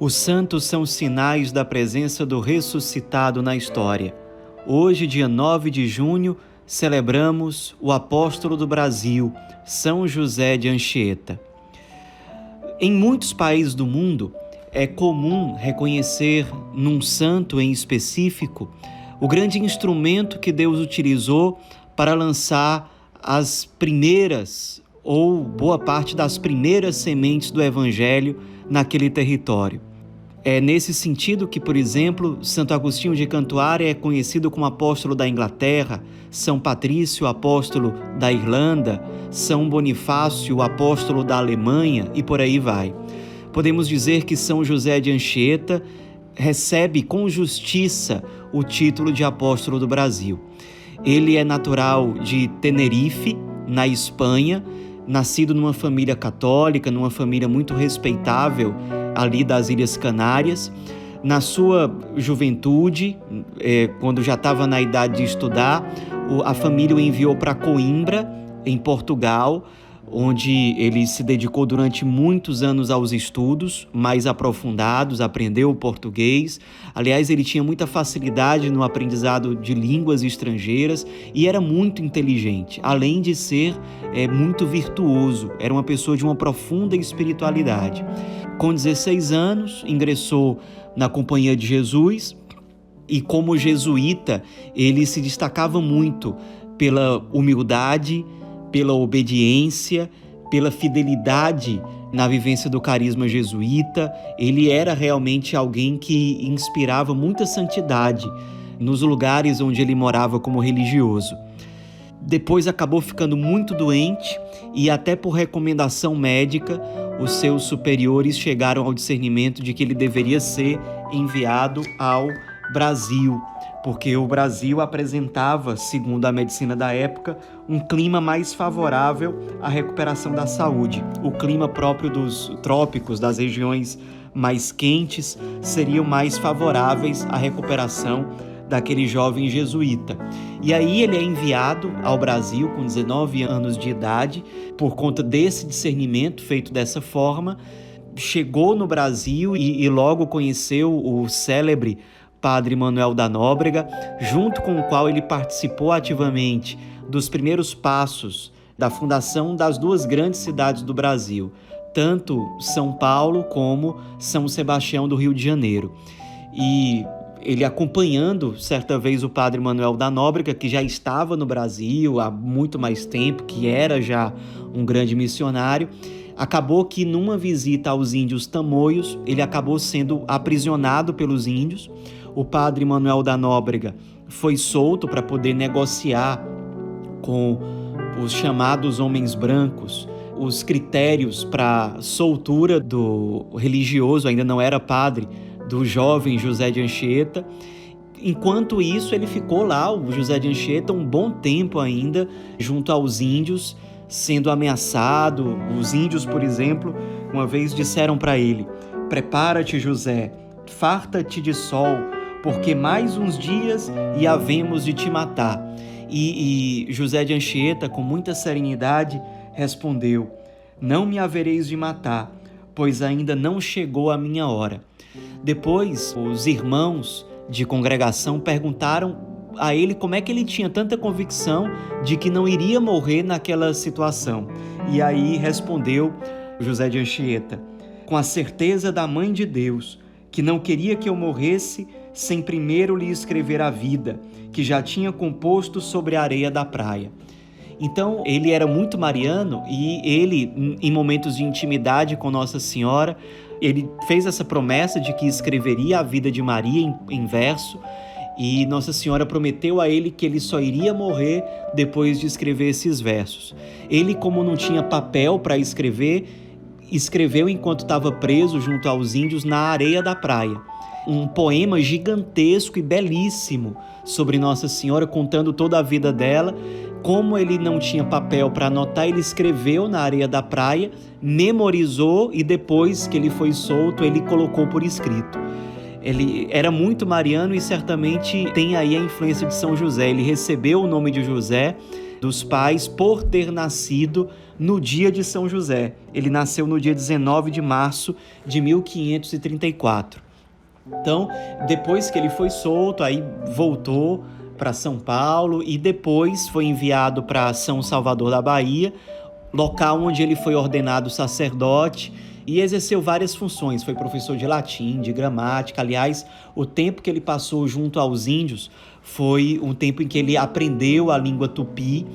Os santos são sinais da presença do ressuscitado na história. Hoje, dia 9 de junho, celebramos o apóstolo do Brasil, São José de Anchieta. Em muitos países do mundo, é comum reconhecer num santo em específico o grande instrumento que Deus utilizou para lançar as primeiras ou boa parte das primeiras sementes do evangelho naquele território. É nesse sentido que, por exemplo, Santo Agostinho de Cantuária é conhecido como apóstolo da Inglaterra, São Patrício, apóstolo da Irlanda, São Bonifácio, apóstolo da Alemanha e por aí vai. Podemos dizer que São José de Anchieta recebe com justiça o título de apóstolo do Brasil. Ele é natural de Tenerife, na Espanha, nascido numa família católica, numa família muito respeitável ali das Ilhas Canárias. Na sua juventude, é, quando já estava na idade de estudar, a família o enviou para Coimbra, em Portugal, onde ele se dedicou durante muitos anos aos estudos mais aprofundados, aprendeu o português. Aliás, ele tinha muita facilidade no aprendizado de línguas estrangeiras e era muito inteligente, além de ser é, muito virtuoso. Era uma pessoa de uma profunda espiritualidade. Com 16 anos, ingressou na Companhia de Jesus e, como jesuíta, ele se destacava muito pela humildade pela obediência, pela fidelidade na vivência do carisma jesuíta. Ele era realmente alguém que inspirava muita santidade nos lugares onde ele morava como religioso. Depois acabou ficando muito doente e, até por recomendação médica, os seus superiores chegaram ao discernimento de que ele deveria ser enviado ao Brasil porque o Brasil apresentava, segundo a medicina da época, um clima mais favorável à recuperação da saúde. O clima próprio dos trópicos, das regiões mais quentes, seriam mais favoráveis à recuperação daquele jovem jesuíta. E aí ele é enviado ao Brasil com 19 anos de idade, por conta desse discernimento feito dessa forma, chegou no Brasil e, e logo conheceu o célebre Padre Manuel da Nóbrega, junto com o qual ele participou ativamente dos primeiros passos da fundação das duas grandes cidades do Brasil, tanto São Paulo como São Sebastião do Rio de Janeiro. E ele acompanhando certa vez o padre Manuel da Nóbrega, que já estava no Brasil há muito mais tempo, que era já um grande missionário, acabou que numa visita aos índios tamoios, ele acabou sendo aprisionado pelos índios. O padre Manuel da Nóbrega foi solto para poder negociar com os chamados homens brancos os critérios para soltura do religioso, ainda não era padre, do jovem José de Anchieta. Enquanto isso, ele ficou lá, o José de Anchieta, um bom tempo ainda, junto aos índios, sendo ameaçado. Os índios, por exemplo, uma vez disseram para ele: Prepara-te, José, farta-te de sol, porque mais uns dias e havemos de te matar. E, e José de Anchieta, com muita serenidade, respondeu: Não me havereis de matar, pois ainda não chegou a minha hora. Depois, os irmãos de congregação perguntaram a ele como é que ele tinha tanta convicção de que não iria morrer naquela situação. E aí respondeu José de Anchieta: Com a certeza da Mãe de Deus, que não queria que eu morresse sem primeiro lhe escrever a vida, que já tinha composto sobre a areia da praia. Então, ele era muito mariano e ele, em momentos de intimidade com Nossa Senhora, ele fez essa promessa de que escreveria a vida de Maria em, em verso. E Nossa Senhora prometeu a ele que ele só iria morrer depois de escrever esses versos. Ele, como não tinha papel para escrever, escreveu enquanto estava preso junto aos índios na areia da praia um poema gigantesco e belíssimo sobre Nossa Senhora, contando toda a vida dela. Como ele não tinha papel para anotar, ele escreveu na areia da praia, memorizou e depois que ele foi solto, ele colocou por escrito. Ele era muito mariano e certamente tem aí a influência de São José. Ele recebeu o nome de José dos pais por ter nascido no dia de São José. Ele nasceu no dia 19 de março de 1534. Então, depois que ele foi solto, aí voltou para São Paulo e depois foi enviado para São Salvador da Bahia, local onde ele foi ordenado sacerdote e exerceu várias funções. Foi professor de latim, de gramática. Aliás, o tempo que ele passou junto aos índios foi um tempo em que ele aprendeu a língua tupi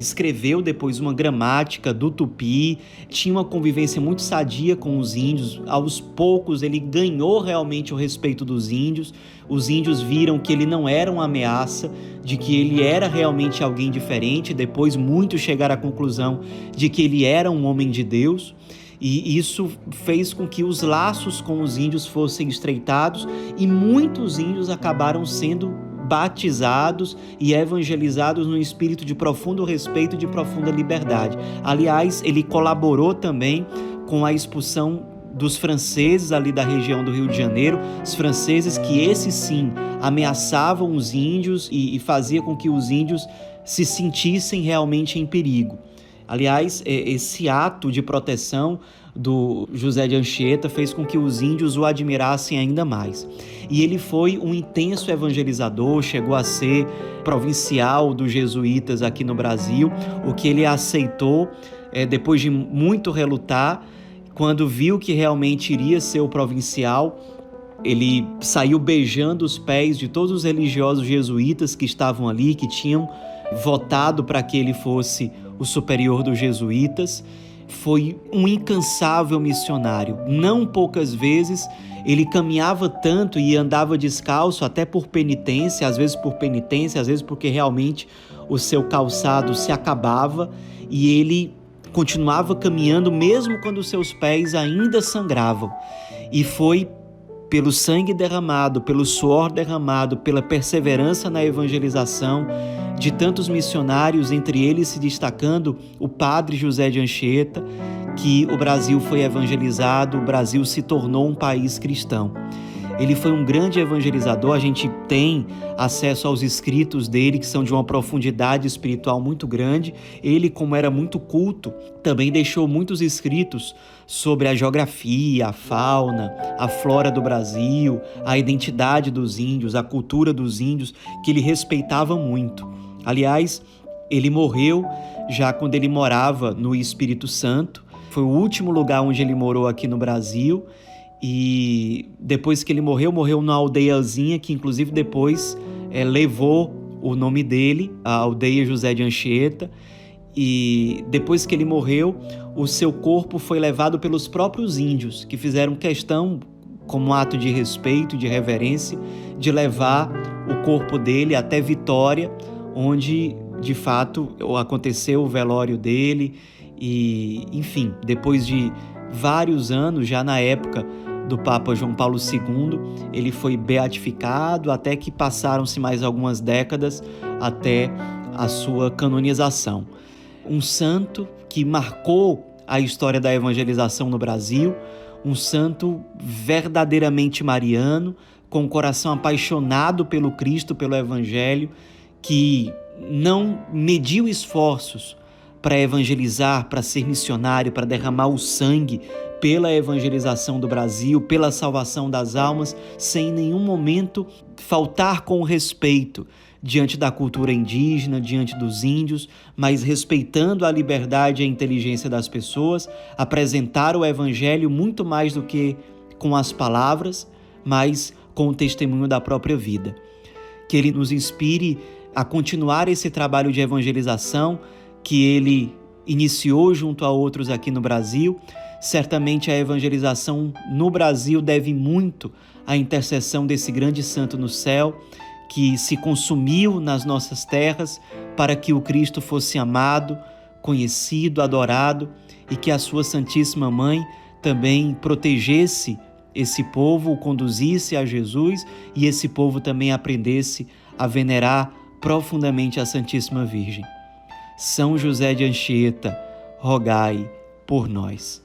escreveu depois uma gramática do tupi, tinha uma convivência muito sadia com os índios. Aos poucos ele ganhou realmente o respeito dos índios. Os índios viram que ele não era uma ameaça, de que ele era realmente alguém diferente. Depois muitos chegaram à conclusão de que ele era um homem de Deus. E isso fez com que os laços com os índios fossem estreitados e muitos índios acabaram sendo batizados e evangelizados no espírito de profundo respeito e de profunda liberdade. Aliás, ele colaborou também com a expulsão dos franceses ali da região do Rio de Janeiro, os franceses que esses sim ameaçavam os índios e, e fazia com que os índios se sentissem realmente em perigo. Aliás, esse ato de proteção do José de Anchieta fez com que os índios o admirassem ainda mais. E ele foi um intenso evangelizador, chegou a ser provincial dos jesuítas aqui no Brasil, o que ele aceitou é, depois de muito relutar, quando viu que realmente iria ser o provincial, ele saiu beijando os pés de todos os religiosos jesuítas que estavam ali, que tinham votado para que ele fosse o superior dos jesuítas, foi um incansável missionário. Não poucas vezes ele caminhava tanto e andava descalço, até por penitência, às vezes por penitência, às vezes porque realmente o seu calçado se acabava e ele continuava caminhando mesmo quando seus pés ainda sangravam. E foi pelo sangue derramado, pelo suor derramado, pela perseverança na evangelização de tantos missionários, entre eles se destacando o padre José de Anchieta, que o Brasil foi evangelizado, o Brasil se tornou um país cristão. Ele foi um grande evangelizador, a gente tem acesso aos escritos dele, que são de uma profundidade espiritual muito grande. Ele, como era muito culto, também deixou muitos escritos sobre a geografia, a fauna, a flora do Brasil, a identidade dos índios, a cultura dos índios, que ele respeitava muito. Aliás, ele morreu já quando ele morava no Espírito Santo. Foi o último lugar onde ele morou aqui no Brasil e depois que ele morreu, morreu numa aldeiazinha que, inclusive, depois é, levou o nome dele, a aldeia José de Anchieta. E depois que ele morreu, o seu corpo foi levado pelos próprios índios, que fizeram questão, como ato de respeito, de reverência, de levar o corpo dele até Vitória, onde de fato aconteceu o velório dele. E, enfim, depois de vários anos, já na época do Papa João Paulo II, ele foi beatificado até que passaram-se mais algumas décadas até a sua canonização. Um santo que marcou a história da evangelização no Brasil, um santo verdadeiramente mariano, com o coração apaixonado pelo Cristo, pelo Evangelho, que não mediu esforços para evangelizar, para ser missionário, para derramar o sangue pela evangelização do Brasil, pela salvação das almas, sem em nenhum momento faltar com respeito diante da cultura indígena, diante dos índios, mas respeitando a liberdade e a inteligência das pessoas, apresentar o evangelho muito mais do que com as palavras, mas com o testemunho da própria vida. Que ele nos inspire a continuar esse trabalho de evangelização que ele iniciou junto a outros aqui no Brasil Certamente a evangelização no Brasil deve muito à intercessão desse grande santo no céu, que se consumiu nas nossas terras para que o Cristo fosse amado, conhecido, adorado e que a sua Santíssima Mãe também protegesse esse povo, o conduzisse a Jesus e esse povo também aprendesse a venerar profundamente a Santíssima Virgem. São José de Anchieta, rogai por nós.